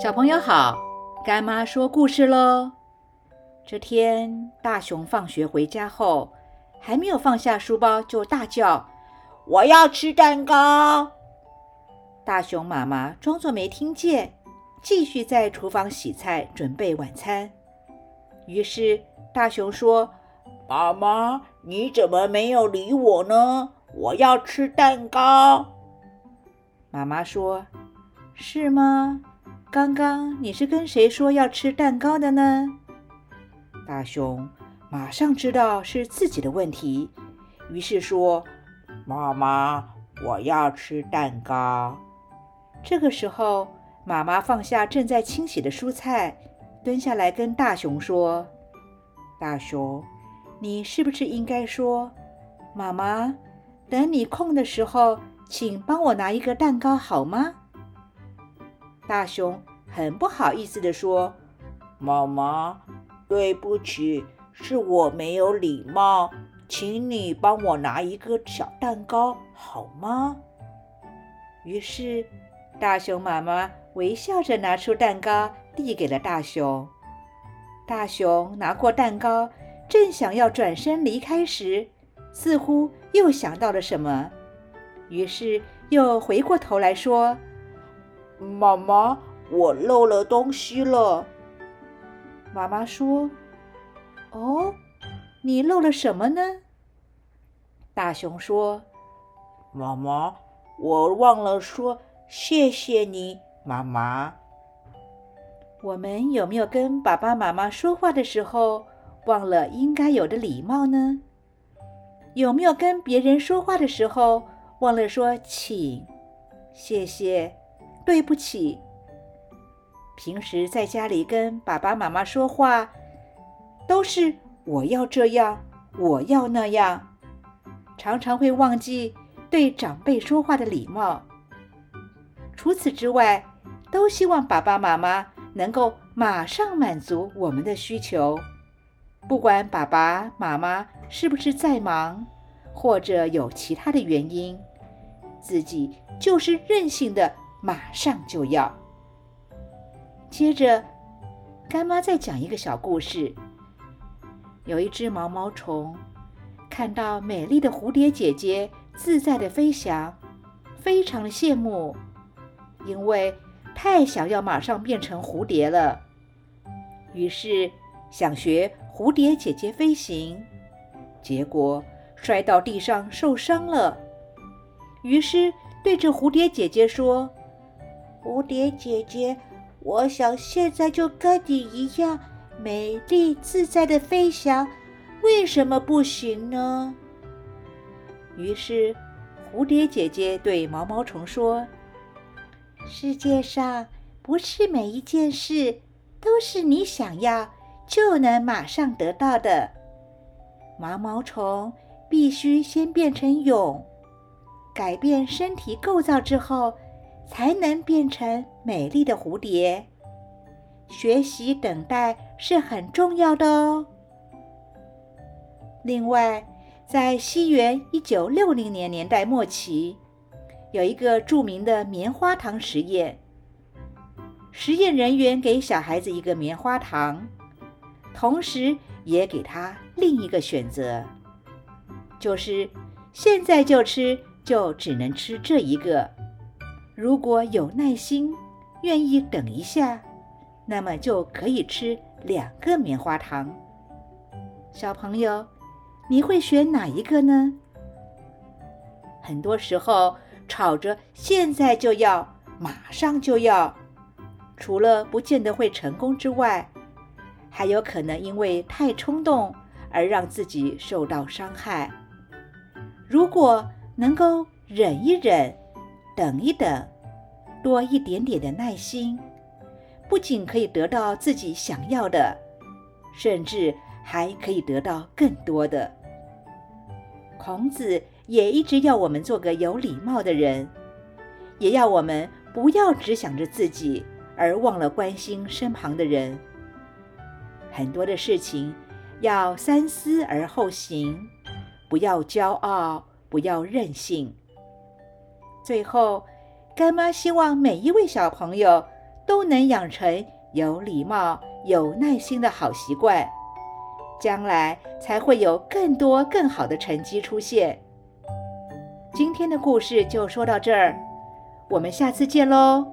小朋友好，干妈说故事喽。这天，大熊放学回家后，还没有放下书包，就大叫：“我要吃蛋糕！”大熊妈妈装作没听见，继续在厨房洗菜准备晚餐。于是大熊说：“妈妈，你怎么没有理我呢？我要吃蛋糕。”妈妈说：“是吗？刚刚你是跟谁说要吃蛋糕的呢？”大熊马上知道是自己的问题，于是说：“妈妈，我要吃蛋糕。”这个时候，妈妈放下正在清洗的蔬菜，蹲下来跟大熊说：“大熊，你是不是应该说，妈妈，等你空的时候，请帮我拿一个蛋糕好吗？”大熊很不好意思地说：“妈妈。”对不起，是我没有礼貌，请你帮我拿一个小蛋糕好吗？于是，大熊妈妈微笑着拿出蛋糕，递给了大熊。大熊拿过蛋糕，正想要转身离开时，似乎又想到了什么，于是又回过头来说：“妈妈，我漏了东西了。”妈妈说：“哦，你漏了什么呢？”大熊说：“妈妈，我忘了说谢谢你，妈妈。”我们有没有跟爸爸妈妈说话的时候忘了应该有的礼貌呢？有没有跟别人说话的时候忘了说请、谢谢、对不起？平时在家里跟爸爸妈妈说话，都是我要这样，我要那样，常常会忘记对长辈说话的礼貌。除此之外，都希望爸爸妈妈能够马上满足我们的需求，不管爸爸妈妈是不是在忙，或者有其他的原因，自己就是任性的，马上就要。接着，干妈再讲一个小故事。有一只毛毛虫，看到美丽的蝴蝶姐姐自在的飞翔，非常的羡慕，因为太想要马上变成蝴蝶了。于是想学蝴蝶姐姐飞行，结果摔到地上受伤了。于是对着蝴蝶姐姐说：“蝴蝶姐姐。”我想现在就跟你一样美丽自在的飞翔，为什么不行呢？于是，蝴蝶姐姐对毛毛虫说：“世界上不是每一件事都是你想要就能马上得到的。毛毛虫必须先变成蛹，改变身体构造之后。”才能变成美丽的蝴蝶。学习等待是很重要的哦。另外，在西元一九六零年年代末期，有一个著名的棉花糖实验。实验人员给小孩子一个棉花糖，同时也给他另一个选择，就是现在就吃，就只能吃这一个。如果有耐心，愿意等一下，那么就可以吃两个棉花糖。小朋友，你会选哪一个呢？很多时候吵着现在就要，马上就要，除了不见得会成功之外，还有可能因为太冲动而让自己受到伤害。如果能够忍一忍。等一等，多一点点的耐心，不仅可以得到自己想要的，甚至还可以得到更多的。孔子也一直要我们做个有礼貌的人，也要我们不要只想着自己，而忘了关心身旁的人。很多的事情要三思而后行，不要骄傲，不要任性。最后，干妈希望每一位小朋友都能养成有礼貌、有耐心的好习惯，将来才会有更多更好的成绩出现。今天的故事就说到这儿，我们下次见喽。